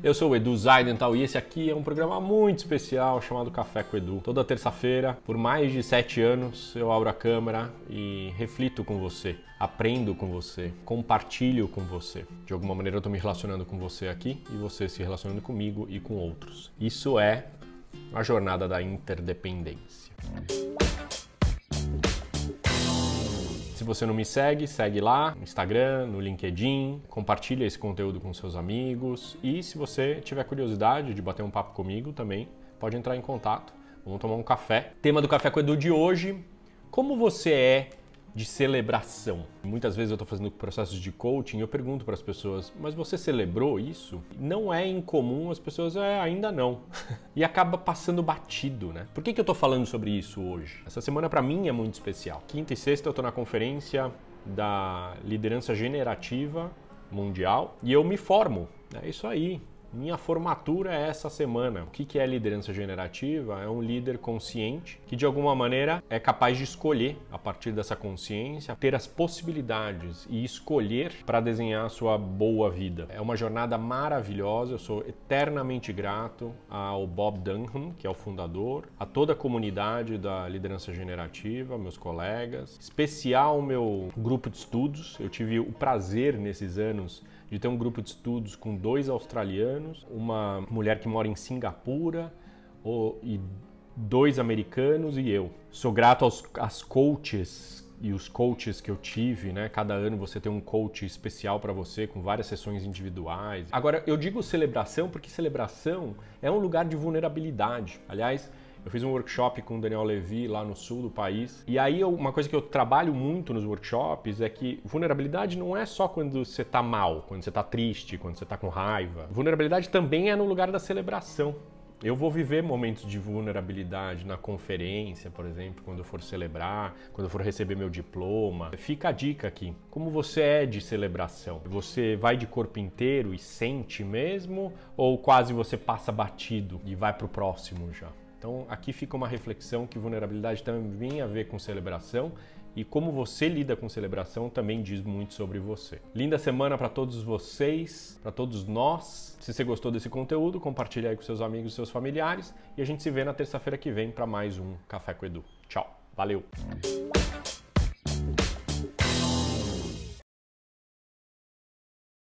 Eu sou o Edu Zaidental e esse aqui é um programa muito especial chamado Café com Edu. Toda terça-feira, por mais de sete anos, eu abro a câmera e reflito com você, aprendo com você, compartilho com você. De alguma maneira eu estou me relacionando com você aqui e você se relacionando comigo e com outros. Isso é a jornada da interdependência. Você não me segue, segue lá no Instagram, no LinkedIn, compartilha esse conteúdo com seus amigos e se você tiver curiosidade de bater um papo comigo também, pode entrar em contato. Vamos tomar um café. Tema do Café com Edu de hoje: como você é de celebração. Muitas vezes eu estou fazendo processos de coaching eu pergunto para as pessoas, mas você celebrou isso? Não é incomum as pessoas, é, ainda não. e acaba passando batido, né? Por que, que eu estou falando sobre isso hoje? Essa semana para mim é muito especial. Quinta e sexta eu estou na conferência da liderança generativa mundial e eu me formo. É isso aí. Minha formatura é essa semana. O que é liderança generativa? É um líder consciente que, de alguma maneira, é capaz de escolher, a partir dessa consciência, ter as possibilidades e escolher para desenhar a sua boa vida. É uma jornada maravilhosa. Eu sou eternamente grato ao Bob Dunham, que é o fundador, a toda a comunidade da liderança generativa, meus colegas, especial o meu grupo de estudos. Eu tive o prazer nesses anos de ter um grupo de estudos com dois australianos, uma mulher que mora em Singapura e dois americanos e eu. Sou grato aos às coaches e os coaches que eu tive, né? Cada ano você tem um coach especial para você com várias sessões individuais. Agora, eu digo celebração porque celebração é um lugar de vulnerabilidade. Aliás, eu fiz um workshop com o Daniel Levy lá no sul do país. E aí eu, uma coisa que eu trabalho muito nos workshops é que vulnerabilidade não é só quando você tá mal, quando você tá triste, quando você tá com raiva. Vulnerabilidade também é no lugar da celebração. Eu vou viver momentos de vulnerabilidade na conferência, por exemplo, quando eu for celebrar, quando eu for receber meu diploma. Fica a dica aqui. Como você é de celebração? Você vai de corpo inteiro e sente mesmo? Ou quase você passa batido e vai pro próximo já? Então, aqui fica uma reflexão que vulnerabilidade também tem a ver com celebração e como você lida com celebração também diz muito sobre você. Linda semana para todos vocês, para todos nós. Se você gostou desse conteúdo, compartilhe aí com seus amigos seus familiares e a gente se vê na terça-feira que vem para mais um Café com Edu. Tchau. Valeu.